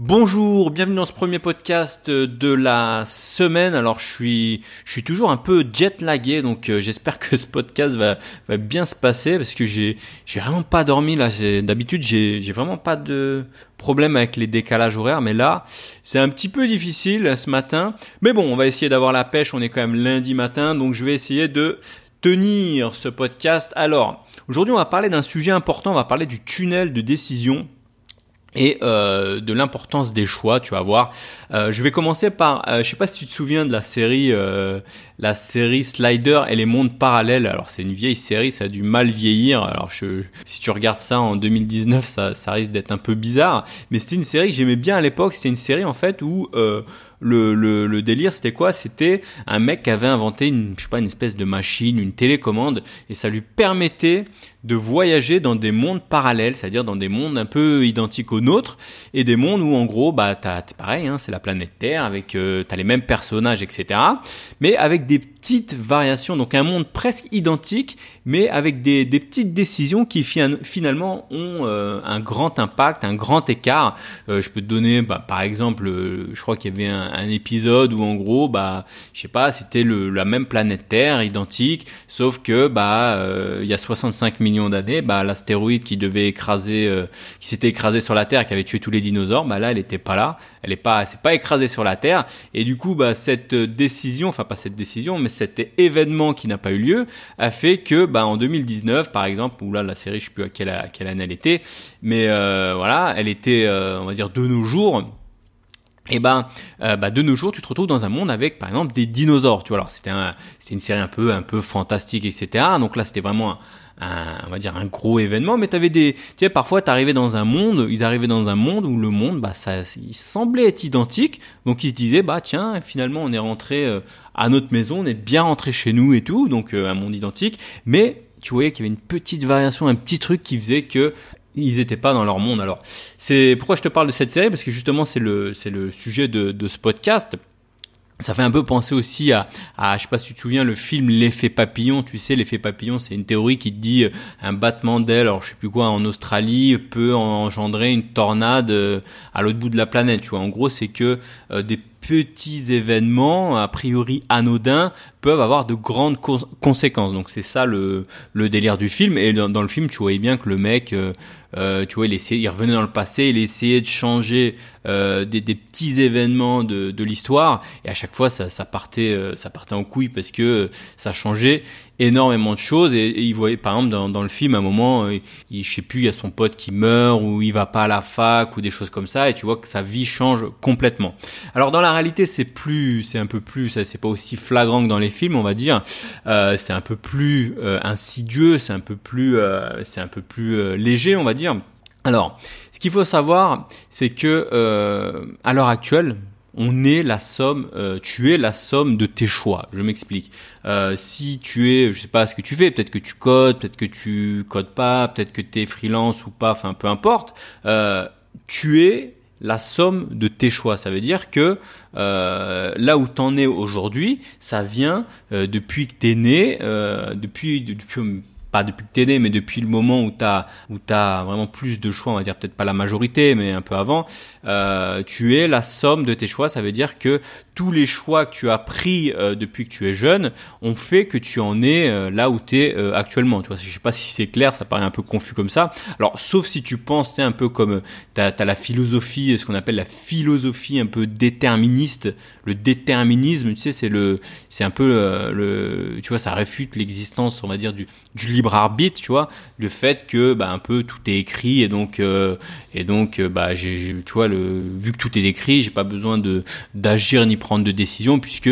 Bonjour, bienvenue dans ce premier podcast de la semaine. Alors je suis, je suis toujours un peu jet lagué, donc euh, j'espère que ce podcast va, va bien se passer parce que j'ai, j'ai vraiment pas dormi là. D'habitude j'ai, j'ai vraiment pas de problème avec les décalages horaires, mais là c'est un petit peu difficile ce matin. Mais bon, on va essayer d'avoir la pêche. On est quand même lundi matin, donc je vais essayer de tenir ce podcast. Alors aujourd'hui on va parler d'un sujet important. On va parler du tunnel de décision et euh, de l'importance des choix, tu vas voir. Euh, je vais commencer par, euh, je sais pas si tu te souviens de la série, euh, la série Slider et les mondes parallèles. Alors c'est une vieille série, ça a du mal vieillir. Alors si tu regardes ça en 2019, ça, ça risque d'être un peu bizarre. Mais c'était une série que j'aimais bien à l'époque. C'était une série en fait où le, délire, c'était quoi? C'était un mec qui avait inventé une, je sais pas, une espèce de machine, une télécommande, et ça lui permettait de voyager dans des mondes parallèles, c'est-à-dire dans des mondes un peu identiques aux nôtres, et des mondes où en gros, bah, t'as, pareil, hein, c'est la planète Terre, avec, euh, t'as les mêmes personnages, etc., mais avec des petites variations, donc un monde presque identique, mais avec des, des petites décisions qui finalement ont euh, un grand impact, un grand écart. Euh, je peux te donner, bah, par exemple, je crois qu'il y avait un un, épisode où en gros, bah, je sais pas, c'était la même planète Terre, identique, sauf que bah, euh, il y a 65 millions d'années, bah, l'astéroïde qui devait écraser, euh, qui s'était écrasé sur la Terre, qui avait tué tous les dinosaures, bah là, elle était pas là, elle est pas, c'est pas écrasée sur la Terre, et du coup, bah, cette décision, enfin pas cette décision, mais cet événement qui n'a pas eu lieu, a fait que, bah, en 2019, par exemple, où là, la série, je sais plus à quelle, à quelle année elle était, mais euh, voilà, elle était, on va dire, de nos jours et eh ben euh, bah de nos jours tu te retrouves dans un monde avec par exemple des dinosaures tu vois. Alors c'était un c'est une série un peu un peu fantastique etc donc là c'était vraiment un, on va dire un gros événement. Mais t'avais des tu sais parfois t'arrivais dans un monde ils arrivaient dans un monde où le monde bah ça il semblait être identique. Donc ils se disaient bah tiens finalement on est rentré euh, à notre maison on est bien rentré chez nous et tout. Donc euh, un monde identique. Mais tu voyais qu'il y avait une petite variation, un petit truc qui faisait que ils étaient pas dans leur monde. Alors, c'est pourquoi je te parle de cette série? Parce que justement c'est le c'est le sujet de, ce podcast. Ça fait un peu penser aussi à, à, je sais pas si tu te souviens, le film L'effet papillon. Tu sais, l'effet papillon, c'est une théorie qui dit euh, un battement d'aile, alors je sais plus quoi, en Australie, peut engendrer une tornade euh, à l'autre bout de la planète. Tu vois, en gros, c'est que euh, des petits événements, a priori anodins, peuvent avoir de grandes conséquences. Donc c'est ça le, délire du film. Et dans, le film, tu voyais bien que le mec, euh, euh, tu vois, il, essayait, il revenait dans le passé, il essayait de changer euh, des, petits événements de, l'histoire. Et à chaque fois, ça, partait, ça partait en couille parce que ça changeait énormément de choses et, il voyait par exemple dans, dans, le film à un moment euh, il, je sais plus il y a son pote qui meurt ou il va pas à la fac ou des choses comme ça et tu vois que sa vie change complètement. Alors dans la réalité c'est plus c'est un peu plus ça c'est pas aussi flagrant que dans les films on va dire. Euh, c'est un peu plus euh, insidieux c'est un peu plus euh, c'est un peu plus euh, léger on va dire. Alors ce qu'il faut savoir c'est que à l'heure actuelle on est la somme, euh, tu es la somme de tes choix. Je m'explique. Euh, si tu es, je sais pas ce que tu fais, peut-être que tu codes, peut-être que tu codes pas, peut-être que tu es freelance ou pas, enfin peu importe. Euh, tu es la somme de tes choix. Ça veut dire que là où t'en es aujourd'hui, ça vient depuis que t'es né, depuis depuis pas depuis que t'es né, mais depuis le moment où t'as où t'as vraiment plus de choix, on va dire peut-être pas la majorité, mais un peu avant, euh, tu es la somme de tes choix. Ça veut dire que tous les choix que tu as pris euh, depuis que tu es jeune ont fait que tu en es euh, là où tu es euh, actuellement. Tu vois, je sais pas si c'est clair, ça paraît un peu confus comme ça. Alors, sauf si tu penses, c'est un peu comme tu as, la philosophie, ce qu'on appelle la philosophie un peu déterministe, le déterminisme, tu sais, c'est le c'est un peu le tu vois, ça réfute l'existence, on va dire du du libre arbitre, tu vois, le fait que bah un peu tout est écrit et donc et donc bah j'ai tu vois le vu que tout est écrit, j'ai pas besoin de d'agir ni prendre de décision puisque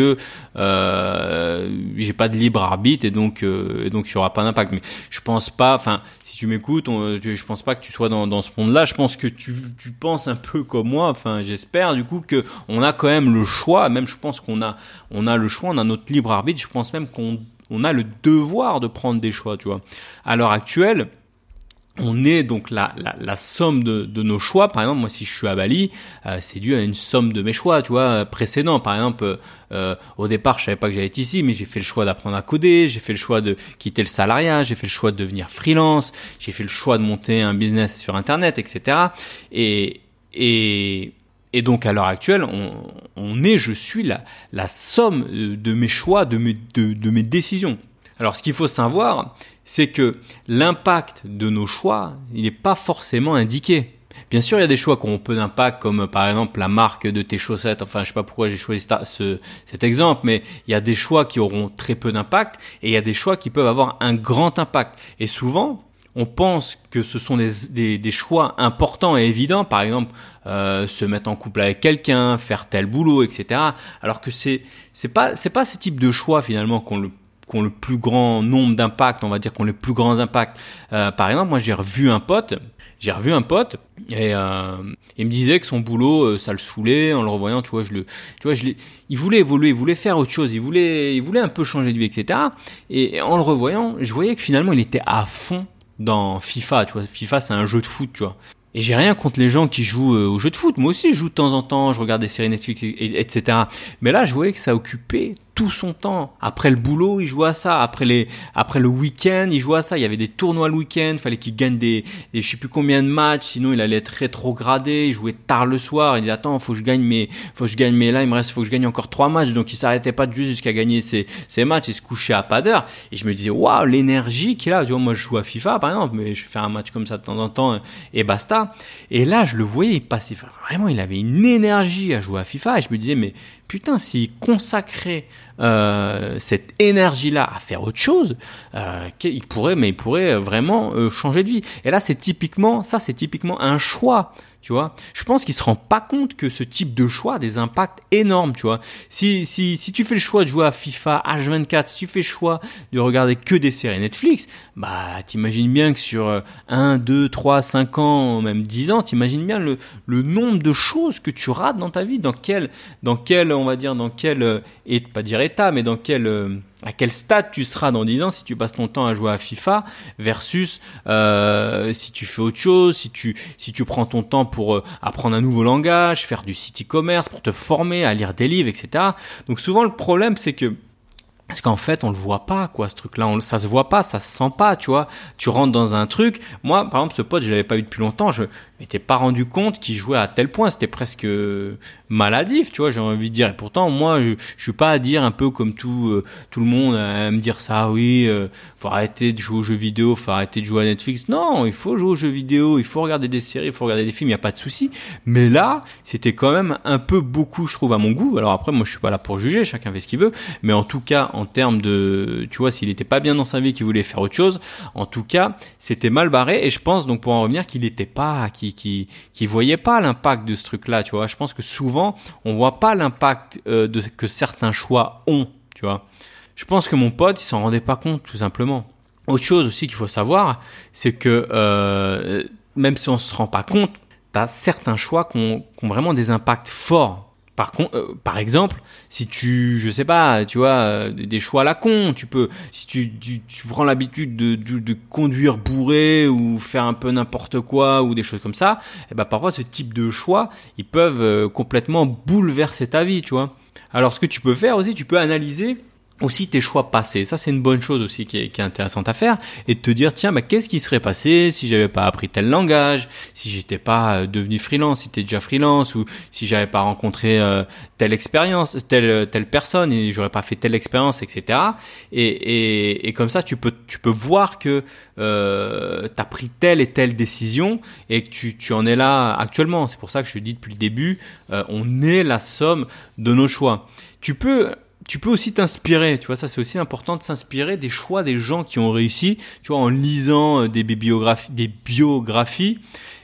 euh, j'ai pas de libre arbitre et donc euh, et donc il y aura pas d'impact. Mais je pense pas. Enfin, si tu m'écoutes, je pense pas que tu sois dans, dans ce monde-là. Je pense que tu, tu penses un peu comme moi. Enfin, j'espère du coup que on a quand même le choix. Même je pense qu'on a on a le choix, on a notre libre arbitre. Je pense même qu'on on a le devoir de prendre des choix, tu vois. À l'heure actuelle, on est donc la, la, somme de, de, nos choix. Par exemple, moi, si je suis à Bali, euh, c'est dû à une somme de mes choix, tu vois, précédents. Par exemple, euh, au départ, je savais pas que j'allais être ici, mais j'ai fait le choix d'apprendre à coder, j'ai fait le choix de quitter le salariat, j'ai fait le choix de devenir freelance, j'ai fait le choix de monter un business sur Internet, etc. Et, et, et donc, à l'heure actuelle, on, est, je suis la, la somme de mes choix, de mes, décisions. Alors, ce qu'il faut savoir, c'est que l'impact de nos choix, il n'est pas forcément indiqué. Bien sûr, il y a des choix qui ont peu d'impact, comme par exemple la marque de tes chaussettes. Enfin, je sais pas pourquoi j'ai choisi ce, cet exemple, mais il y a des choix qui auront très peu d'impact et il y a des choix qui peuvent avoir un grand impact. Et souvent, on pense que ce sont des, des, choix importants et évidents, par exemple euh, se mettre en couple avec quelqu'un, faire tel boulot, etc. Alors que c'est c'est pas c'est pas ce type de choix finalement qu'on le qui ont le plus grand nombre d'impacts, on va dire, qui ont les plus grands impacts. Euh, par exemple, moi j'ai revu un pote, j'ai revu un pote et euh, il me disait que son boulot, euh, ça le saoulait en le revoyant. Tu vois, je le, tu vois, je il voulait évoluer, il voulait faire autre chose, il voulait, il voulait un peu changer de vie, etc. Et en le revoyant, je voyais que finalement il était à fond dans FIFA. Tu vois, FIFA c'est un jeu de foot, tu vois. Et j'ai rien contre les gens qui jouent euh, au jeu de foot. Moi aussi, je joue de temps en temps, je regarde des séries Netflix, etc. Mais là, je voyais que ça occupait tout son temps. Après le boulot, il jouait à ça. Après les, après le week-end, il jouait à ça. Il y avait des tournois le week-end. Fallait qu'il gagne des, des, je sais plus combien de matchs. Sinon, il allait être rétrogradé. Il jouait tard le soir. Il disait, attends, faut que je gagne mes, faut que je gagne mes là. Il me reste, faut que je gagne encore trois matchs. Donc, il s'arrêtait pas de jouer jusqu'à gagner ses, ses matchs. Il se couchait à pas d'heure. Et je me disais, waouh, l'énergie qu'il a. Tu vois, moi, je joue à FIFA, par exemple, mais je fais un match comme ça de temps en temps et basta. Et là, je le voyais, il passait, vraiment, il avait une énergie à jouer à FIFA. Et je me disais, mais putain, s'il consacrait euh, cette énergie-là à faire autre chose, euh, il pourrait, mais il pourrait vraiment euh, changer de vie. Et là, c'est typiquement, ça, c'est typiquement un choix. Tu vois, je pense qu'il se rend pas compte que ce type de choix a des impacts énormes. Tu vois, si si si tu fais le choix de jouer à FIFA H24, si tu fais le choix de regarder que des séries Netflix, bah t'imagines bien que sur 1, 2, 3, 5 ans, même 10 ans, t'imagines bien le le nombre de choses que tu rates dans ta vie, dans quel dans quel on va dire dans quel et pas dire état, mais dans quel à quel stade tu seras dans 10 ans si tu passes ton temps à jouer à FIFA versus euh, si tu fais autre chose, si tu si tu prends ton temps pour euh, apprendre un nouveau langage, faire du site e-commerce, pour te former, à lire des livres, etc. Donc souvent le problème c'est que parce qu'en fait, on le voit pas, quoi, ce truc-là. Ça se voit pas, ça se sent pas, tu vois. Tu rentres dans un truc. Moi, par exemple, ce pote, je l'avais pas eu depuis longtemps. Je m'étais pas rendu compte qu'il jouait à tel point. C'était presque maladif, tu vois. J'ai envie de dire. Et pourtant, moi, je, je suis pas à dire un peu comme tout, euh, tout le monde à me dire ça. Oui, euh, faut arrêter de jouer aux jeux vidéo, faut arrêter de jouer à Netflix. Non, il faut jouer aux jeux vidéo, il faut regarder des séries, il faut regarder des films. Il y a pas de souci. Mais là, c'était quand même un peu beaucoup, je trouve, à mon goût. Alors après, moi, je suis pas là pour juger. Chacun fait ce qu'il veut. Mais en tout cas, en termes de, tu vois, s'il était pas bien dans sa vie, qu'il voulait faire autre chose, en tout cas, c'était mal barré. Et je pense donc pour en revenir qu'il n'était pas, qui, qui, qui voyait pas l'impact de ce truc-là. Tu vois, je pense que souvent on voit pas l'impact euh, que certains choix ont. Tu vois, je pense que mon pote il s'en rendait pas compte tout simplement. Autre chose aussi qu'il faut savoir, c'est que euh, même si on se rend pas compte, tu as certains choix qui qui ont vraiment des impacts forts par contre, euh, par exemple, si tu, je sais pas, tu vois, euh, des, choix à la con, tu peux, si tu, tu, prends l'habitude de, de, conduire bourré ou faire un peu n'importe quoi ou des choses comme ça, et eh ben parfois ce type de choix, ils peuvent euh, complètement bouleverser ta vie, tu vois. Alors ce que tu peux faire aussi, tu peux analyser aussi tes choix passés. Ça, c'est une bonne chose aussi qui est, qui est, intéressante à faire et de te dire tiens, bah, qu'est-ce qui serait passé si j'avais pas appris tel langage, si j'étais pas euh, devenu freelance, si t'es déjà freelance ou si j'avais pas rencontré euh, telle expérience, telle telle personne et j'aurais pas fait telle expérience, etc. Et, et, et, comme ça, tu peux tu peux voir que euh, t'as pris telle et telle décision et que tu tu en es là actuellement. C'est pour ça que je te dis depuis le début, euh, on est la somme de nos choix. Tu peux tu peux aussi t'inspirer, tu vois, ça c'est aussi important de s'inspirer des choix des gens qui ont réussi, tu vois, en lisant euh, des biographies, des biographies,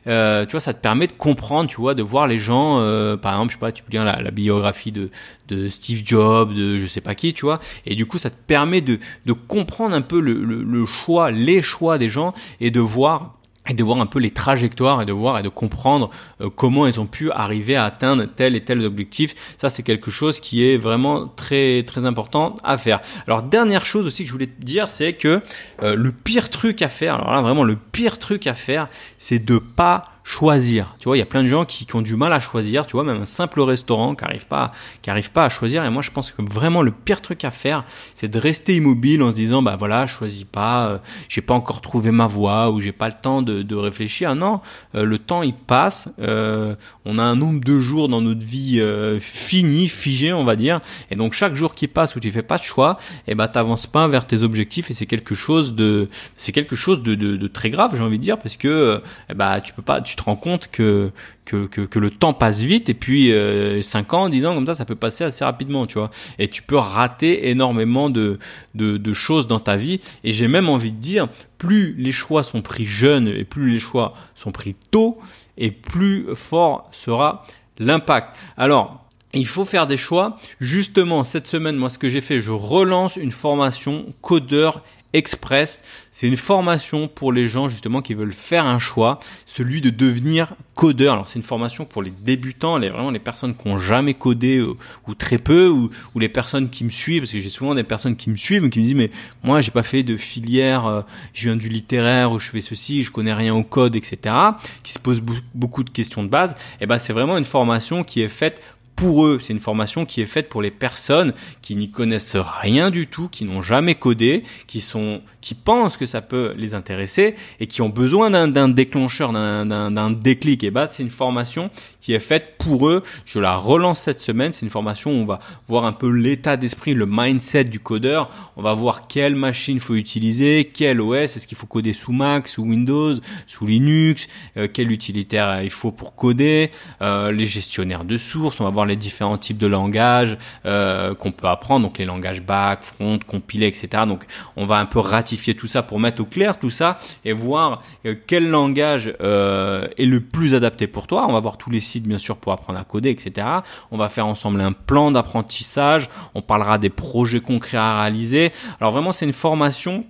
euh, tu vois, ça te permet de comprendre, tu vois, de voir les gens, euh, par exemple, je sais pas, tu peux lire la, biographie de, de Steve Jobs, de je sais pas qui, tu vois, et du coup, ça te permet de, de comprendre un peu le choix, les choix des gens et de voir et de voir un peu les trajectoires et de voir et de comprendre euh, comment ils ont pu arriver à atteindre tel et tel objectif. Ça, c'est quelque chose qui est vraiment très très important à faire. Alors dernière chose aussi que je voulais te dire, c'est que euh, le pire truc à faire, alors là vraiment le pire truc à faire, c'est de pas choisir. Tu vois, il y a plein de gens qui, qui, ont du mal à choisir. Tu vois, même un simple restaurant qui arrive pas, qui arrive pas à choisir. Et moi, je pense que vraiment le pire truc à faire, c'est de rester immobile en se disant, bah voilà, je choisis pas, euh, j'ai pas encore trouvé ma voie ou j'ai pas le temps de, de réfléchir. Non, euh, le temps il passe. Euh, on a un nombre de jours dans notre vie euh, fini, figé, on va dire. Et donc chaque jour qui passe où tu fais pas de choix, et eh ben t'avances pas vers tes objectifs. Et c'est quelque chose de, c'est quelque chose de, de, de très grave, j'ai envie de dire, parce que ben tu peux pas, tu te rends compte que le temps passe vite et puis euh, 5 ans, 10 ans comme ça, ça peut passer assez rapidement, tu vois. Et tu peux rater énormément de, de, de choses dans ta vie. Et j'ai même envie de dire, plus les choix sont pris jeunes et plus les choix sont pris tôt, et plus fort sera l'impact. Alors, il faut faire des choix. Justement, cette semaine, moi, ce que j'ai fait, je relance une formation codeur Express. C'est une formation pour les gens justement qui veulent faire un choix, celui de devenir codeur. Alors c'est une formation pour les débutants, les vraiment les personnes qui ont jamais codé ou, ou très peu, ou, ou, les personnes qui me suivent, parce que j'ai souvent des personnes qui me suivent qui me disent mais moi j'ai pas fait de filière, euh, je viens du littéraire ou je fais ceci, je connais rien au code, etc. Qui se posent beaucoup de questions de base. Et eh ben c'est vraiment une formation qui est faite pour eux. C'est une formation qui est faite pour les personnes qui n'y connaissent rien du tout, qui n'ont jamais codé, qui sont, qui pensent que ça peut les intéresser et qui ont besoin d'un déclencheur, d'un déclic. Et bah, c'est une formation qui est faite pour eux. Je la relance cette semaine. C'est une formation où on va voir un peu l'état d'esprit, le mindset du codeur. On va voir quelle machine faut utiliser, quel OS, est-ce qu'il faut coder sous Mac, sous Windows, sous Linux, euh, quel utilitaire il faut pour coder, euh, les gestionnaires de sources. On va voir les différents types de langages euh, qu'on peut apprendre, donc les langages back, front, compilé, etc. Donc on va un peu ratifier tout ça pour mettre au clair tout ça et voir euh, quel langage euh, est le plus adapté pour toi. On va voir tous les sites bien sûr pour apprendre à coder, etc. On va faire ensemble un plan d'apprentissage. On parlera des projets concrets à réaliser. Alors vraiment c'est une formation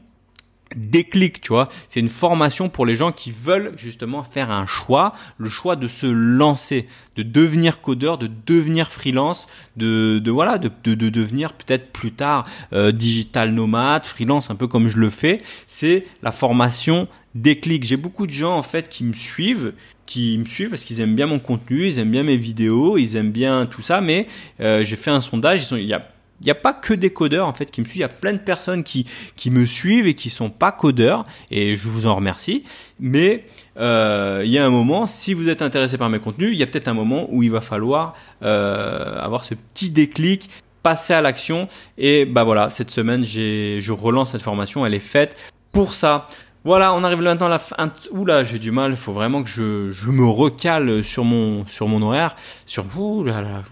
déclic, tu vois. C'est une formation pour les gens qui veulent justement faire un choix, le choix de se lancer, de devenir codeur, de devenir freelance, de, de voilà, de, de, de devenir peut-être plus tard euh, digital nomade, freelance, un peu comme je le fais. C'est la formation déclic. J'ai beaucoup de gens en fait qui me suivent, qui me suivent parce qu'ils aiment bien mon contenu, ils aiment bien mes vidéos, ils aiment bien tout ça. Mais euh, j'ai fait un sondage, ils sont, il y a il n'y a pas que des codeurs en fait qui me suivent, il y a plein de personnes qui, qui me suivent et qui sont pas codeurs et je vous en remercie. Mais euh, il y a un moment, si vous êtes intéressé par mes contenus, il y a peut-être un moment où il va falloir euh, avoir ce petit déclic, passer à l'action et bah voilà, cette semaine j'ai je relance cette formation, elle est faite pour ça. Voilà, on arrive maintenant à la fin. Oula, j'ai du mal. Il faut vraiment que je, je me recale sur mon sur mon horaire. Sur ouh là là,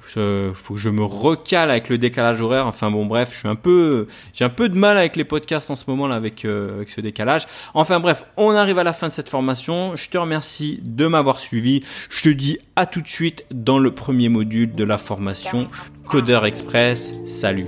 faut que je me recale avec le décalage horaire. Enfin bon, bref, je suis un peu, j'ai un peu de mal avec les podcasts en ce moment là avec euh, avec ce décalage. Enfin bref, on arrive à la fin de cette formation. Je te remercie de m'avoir suivi. Je te dis à tout de suite dans le premier module de la formation Codeur Express. Salut.